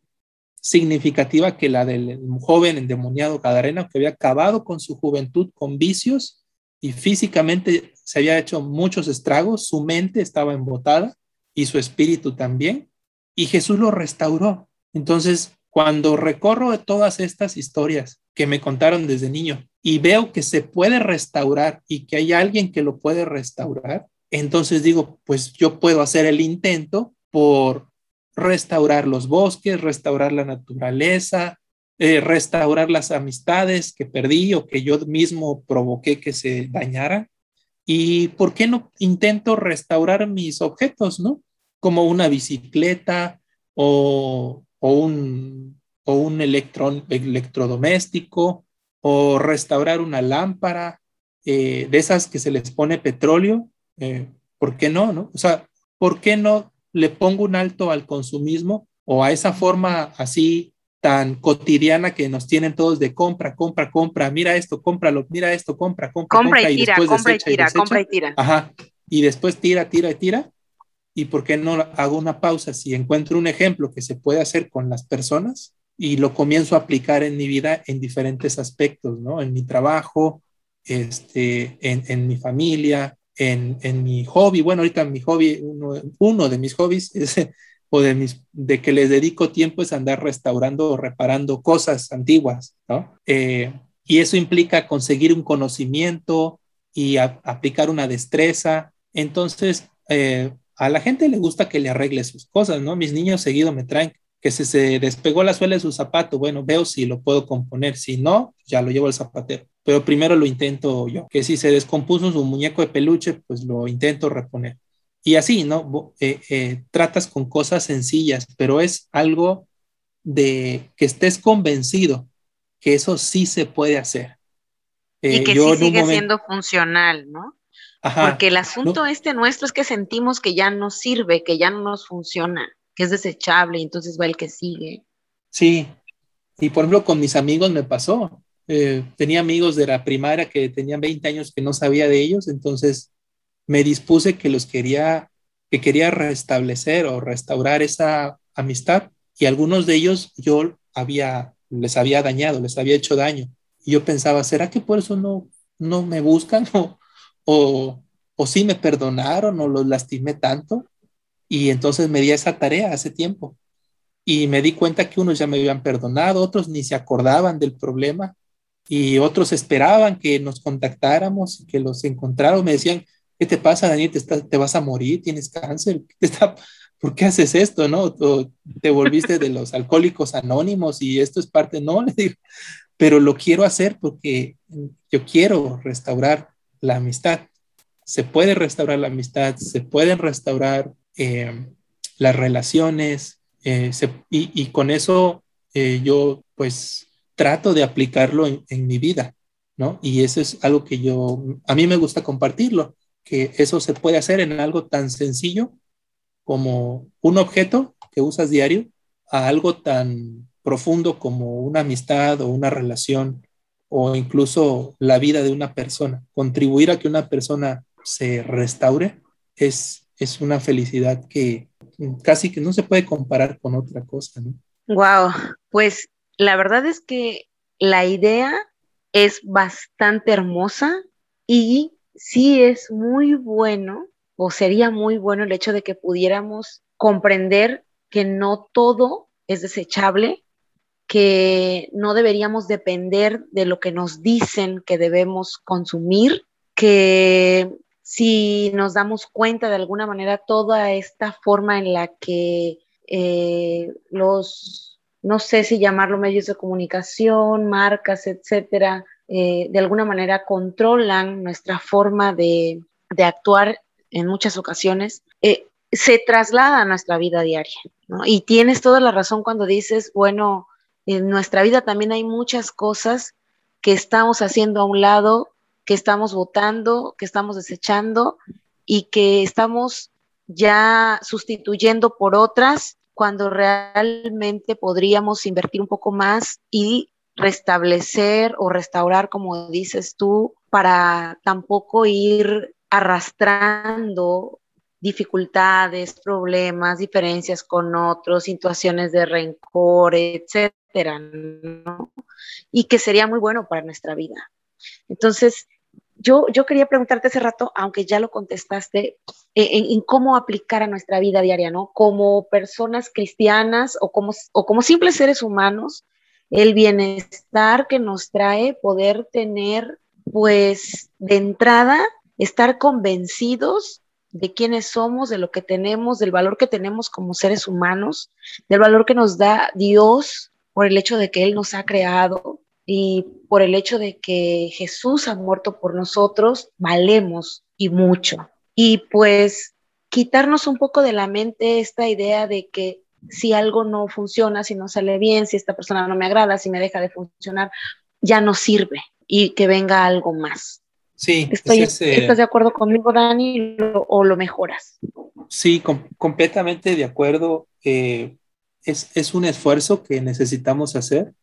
significativa que la del joven endemoniado Gadareno que había acabado con su juventud con vicios y físicamente se había hecho muchos estragos, su mente estaba embotada y su espíritu también, y Jesús lo restauró. Entonces, cuando recorro todas estas historias que me contaron desde niño y veo que se puede restaurar y que hay alguien que lo puede restaurar, entonces digo, pues yo puedo hacer el intento por restaurar los bosques, restaurar la naturaleza, eh, restaurar las amistades que perdí o que yo mismo provoqué que se dañaran. ¿Y por qué no intento restaurar mis objetos, no? Como una bicicleta o, un, o un electrodoméstico o restaurar una lámpara eh, de esas que se les pone petróleo. Eh, ¿Por qué no, no? O sea, ¿por qué no le pongo un alto al consumismo o a esa forma así tan cotidiana que nos tienen todos de compra, compra, compra, mira esto, cómpralo, mira esto, compra, compra, compra, y, tira, compra y tira, compra y tira. Ajá, y después tira, tira y tira. ¿Y por qué no hago una pausa? Si encuentro un ejemplo que se puede hacer con las personas y lo comienzo a aplicar en mi vida en diferentes aspectos, ¿no? En mi trabajo, este, en, en mi familia, en, en, mi hobby. Bueno, ahorita mi hobby, uno, uno de mis hobbies es de, que les dedico tiempo es andar restaurando o reparando cosas antiguas, ¿no? Eh, y eso implica conseguir un conocimiento y aplicar una destreza. Entonces, eh, a la gente le gusta que le arregle sus cosas, ¿no? Mis niños seguido me traen que si se despegó la suela de su zapato, bueno, veo si lo puedo componer, si no, ya lo llevo al zapatero, pero primero lo intento yo, que si se descompuso su muñeco de peluche, pues lo intento reponer. Y así, ¿no? Eh, eh, tratas con cosas sencillas, pero es algo de que estés convencido que eso sí se puede hacer. y eh, que sí sigue siendo funcional, ¿no? Porque el asunto este nuestro es que sentimos que ya no sirve, que ya no nos funciona, que es desechable, y entonces va el que sigue. Sí, y por ejemplo con mis amigos me pasó. tenía amigos de la primaria que tenían 20 años que no sabía de ellos, entonces me dispuse que los quería, que quería restablecer o restaurar esa amistad y algunos de ellos yo había, les había dañado, les había hecho daño. Y yo pensaba, ¿será que por eso no, no me buscan o, o, o sí me perdonaron o los lastimé tanto? Y entonces me di esa tarea hace tiempo. Y me di cuenta que unos ya me habían perdonado, otros ni se acordaban del problema y otros esperaban que nos contactáramos y que los encontraron. Me decían, ¿qué te pasa, Daniel? ¿Te, te vas a morir? ¿Tienes cáncer? ¿Por qué haces esto? ¿No? te volviste de los alcohólicos anónimos y esto es parte, no, le digo, pero lo quiero hacer porque yo quiero restaurar la amistad. Se puede restaurar la amistad, se pueden restaurar eh, las relaciones eh, y, con eso eh, yo pues trato de aplicarlo en, en mi vida, ¿no? Y eso es algo que yo, a mí me gusta compartirlo que eso se puede hacer en algo tan sencillo como un objeto que usas diario a algo tan profundo como una amistad o una relación o incluso la vida de una persona. Contribuir a que una persona se restaure es, es una felicidad que casi que no se puede comparar con otra cosa. ¿no? Wow, pues la verdad es que la idea es bastante hermosa y sí es muy bueno o sería muy bueno el hecho de que pudiéramos comprender que no todo es desechable, que no deberíamos depender de lo que nos dicen que debemos consumir, que si nos damos cuenta de alguna manera toda esta forma en la que eh, los, no sé si llamarlo medios de comunicación, marcas, etcétera, eh, de alguna manera controlan nuestra forma de, actuar en muchas ocasiones. Eh, se traslada a nuestra vida diaria. Y tienes toda la razón cuando dices, bueno, en nuestra vida también hay muchas cosas que estamos haciendo a un lado, que estamos votando, que estamos desechando y que estamos ya sustituyendo por otras cuando realmente podríamos invertir un poco más y restablecer o restaurar, como dices tú, para tampoco ir arrastrando dificultades, problemas, diferencias con otros, situaciones de rencor, etcétera, ¿no? Y que sería muy bueno para nuestra vida. Entonces, yo, yo quería preguntarte hace rato, aunque ya lo contestaste, en, cómo aplicar a nuestra vida diaria, ¿no? Como personas cristianas o como, o como simples seres humanos, el bienestar que nos trae poder tener, pues, de entrada, estar convencidos de quiénes somos, de lo que tenemos, del valor que tenemos como seres humanos, del valor que nos da Dios por el hecho de que Él nos ha creado y por el hecho de que Jesús ha muerto por nosotros, valemos y mucho. Y pues quitarnos un poco de la mente esta idea de que si algo no funciona, si no sale bien, si esta persona no me agrada, si me deja de funcionar, ya no sirve y que venga algo más. Sí, ¿estás de acuerdo conmigo, Dani, o lo mejoras? Sí, completamente de acuerdo. Eh, es, es, un esfuerzo que necesitamos hacer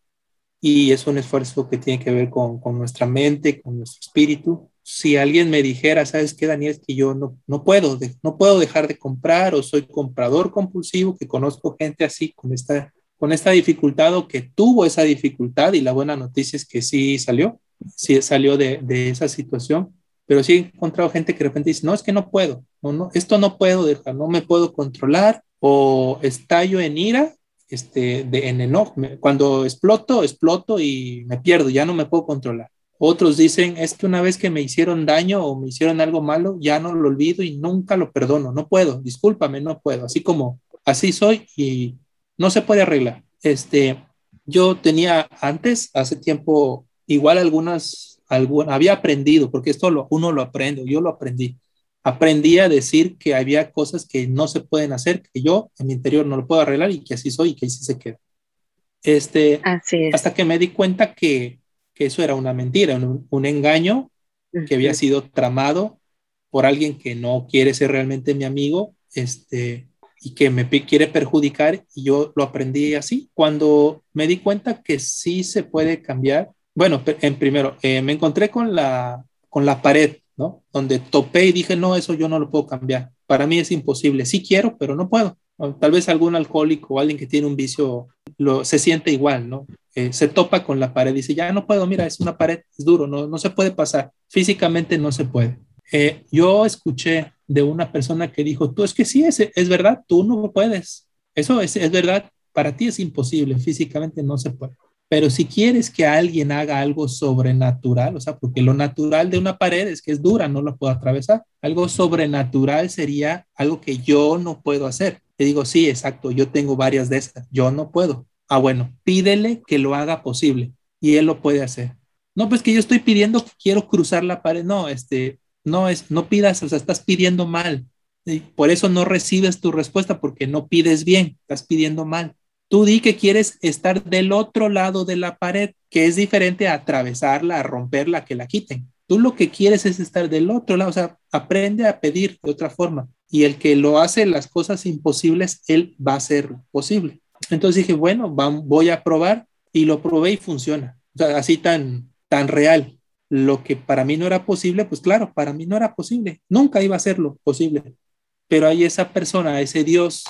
y es un esfuerzo que tiene que ver con, con, nuestra mente, con nuestro espíritu. Si alguien me dijera, ¿sabes qué, Daniel? Que yo no, no, puedo, no puedo dejar de comprar o soy comprador compulsivo, que conozco gente así con esta, con esta dificultad o que tuvo esa dificultad y la buena noticia es que sí salió sí salió de, de, esa situación, pero sí he encontrado gente que de repente dice, no, es que no puedo, no, no, esto no puedo dejar, no me puedo controlar o estallo en ira, este, de, en enojo, cuando exploto, exploto y me pierdo, ya no me puedo controlar. Otros dicen, es que una vez que me hicieron daño o me hicieron algo malo, ya no lo olvido y nunca lo perdono, no puedo, discúlpame, no puedo, así como así soy y no se puede arreglar. Este, yo tenía antes, hace tiempo, igual algunas, había aprendido, porque esto lo, uno lo aprende, yo lo aprendí. Aprendí a decir que había cosas que no se pueden hacer, que yo en mi interior no lo puedo arreglar y que así soy y que así se queda. Este, Hasta que me di cuenta que, que eso era una mentira, un, un engaño que había sido tramado por alguien que no quiere ser realmente mi amigo, este, y que me quiere perjudicar y yo lo aprendí así. Cuando me di cuenta que sí se puede cambiar, bueno, en primero, eh, me encontré con la, con la pared, ¿no? Donde topé y dije, no, eso yo no lo puedo cambiar. Para mí es imposible. Sí quiero, pero no puedo. Tal vez algún alcohólico o alguien que tiene un vicio lo, se siente igual, ¿no? Eh, se topa con la pared y dice, ya no puedo, mira, es una pared, es duro, no, no se puede pasar. Físicamente no se puede. Eh, yo escuché de una persona que dijo, tú es que sí, es, es verdad, tú no puedes. Eso es, es verdad, para ti es imposible, físicamente no se puede. Pero si quieres que alguien haga algo sobrenatural, o sea, porque lo natural de una pared es que es dura, no la puedo atravesar. Algo sobrenatural sería algo que yo no puedo hacer. Te digo, sí, exacto, yo tengo varias de estas, yo no puedo. Ah, bueno, pídele que lo haga posible y él lo puede hacer. No, pues que yo estoy pidiendo que quiero cruzar la pared. No, este, no es, no pidas, o sea, estás pidiendo mal. Y por eso no recibes tu respuesta porque no pides bien, estás pidiendo mal. Tú di que quieres estar del otro lado de la pared, que es diferente a atravesarla, a romperla, que la quiten. Tú lo que quieres es estar del otro lado, o sea, aprende a pedir de otra forma. Y el que lo hace las cosas imposibles, él va a ser posible. Entonces dije, bueno, voy a probar y lo probé y funciona. Así tan, tan real. Lo que para mí no era posible, pues claro, para mí no era posible. Nunca iba a serlo posible. Pero hay esa persona, ese Dios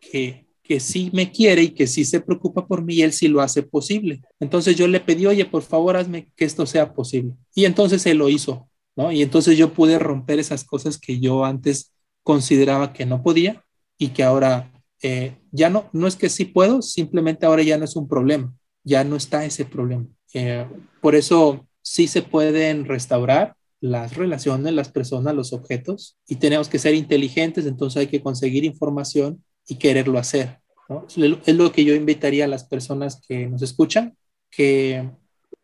que que sí me quiere y que sí se preocupa por mí y él sí lo hace posible. Entonces yo le pedí, oye, por favor, hazme que esto sea posible. Y entonces él lo hizo, ¿no? Y entonces yo pude romper esas cosas que yo antes consideraba que no podía y que ahora eh, ya no, no es que sí puedo, simplemente ahora ya no es un problema, ya no está ese problema. Eh, por eso sí se pueden restaurar las relaciones, las personas, los objetos y tenemos que ser inteligentes, entonces hay que conseguir información y quererlo hacer. Es lo que yo invitaría a las personas que nos escuchan, que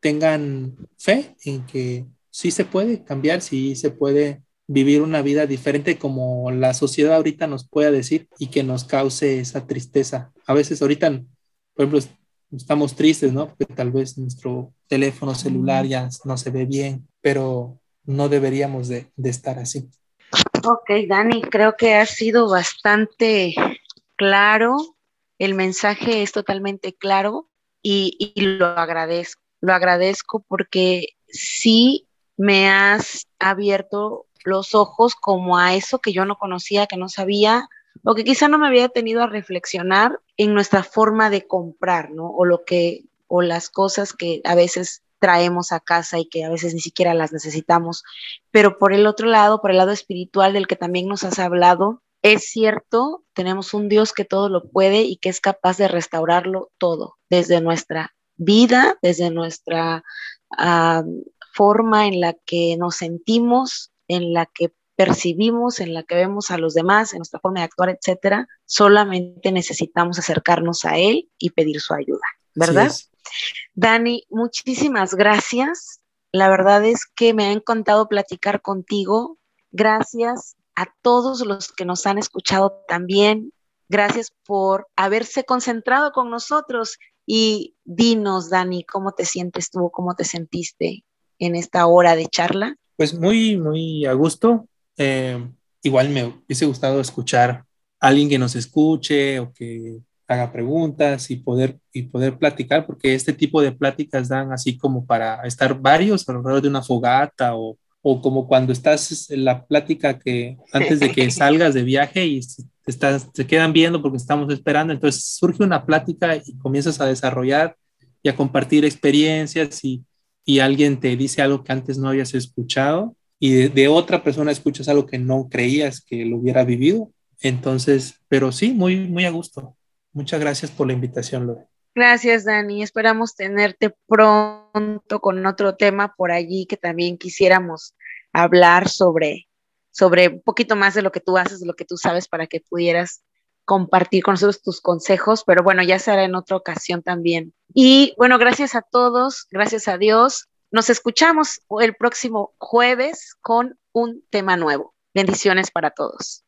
tengan fe en que sí se puede cambiar, sí se puede vivir una vida diferente como la sociedad ahorita nos pueda decir y que nos cause esa tristeza. A veces ahorita, por ejemplo, estamos tristes, ¿no? Porque tal vez nuestro teléfono celular ya no se ve bien, pero no deberíamos de, estar así. Ok, Dani, creo que ha sido bastante claro. El mensaje es totalmente claro y, y lo agradezco. Lo agradezco porque sí me has abierto los ojos como a eso que yo no conocía, que no sabía, o que quizá no me había tenido a reflexionar en nuestra forma de comprar, ¿no? O lo que, o las cosas que a veces traemos a casa y que a veces ni siquiera las necesitamos. Pero por el otro lado, por el lado espiritual del que también nos has hablado, es cierto, tenemos un Dios que todo lo puede y que es capaz de restaurarlo todo, desde nuestra vida, desde nuestra ah, forma en la que nos sentimos, en la que percibimos, en la que vemos a los demás, en nuestra forma de actuar, etcétera, solamente necesitamos acercarnos a Él y pedir su ayuda, ¿verdad? Dani, muchísimas gracias. La verdad es que me ha encantado platicar contigo. Gracias a todos los que nos han escuchado también. Gracias por haberse concentrado con nosotros y dinos, Dani, cómo te sientes tú, cómo te sentiste en esta hora de charla. Pues muy, muy a gusto. Eh, igual me hubiese gustado escuchar a alguien que nos escuche o que haga preguntas y poder, y poder platicar, porque este tipo de pláticas dan así como para estar varios alrededor de una fogata o, o como cuando estás en la plática que antes de que salgas de viaje y te, estás, te quedan viendo porque estamos esperando, entonces surge una plática y comienzas a desarrollar y a compartir experiencias y, y alguien te dice algo que antes no habías escuchado y de, otra persona escuchas algo que no creías que lo hubiera vivido. Entonces, pero sí, muy, muy a gusto. Muchas gracias por la invitación, Lore. Gracias, Dani. Esperamos tenerte pronto con otro tema por allí que también quisiéramos hablar sobre, sobre un poquito más de lo que tú haces, de lo que tú sabes, para que pudieras compartir con nosotros tus consejos, pero bueno, ya será en otra ocasión también. Y bueno, gracias a todos, gracias a Dios. Nos escuchamos el próximo jueves con un tema nuevo. Bendiciones para todos.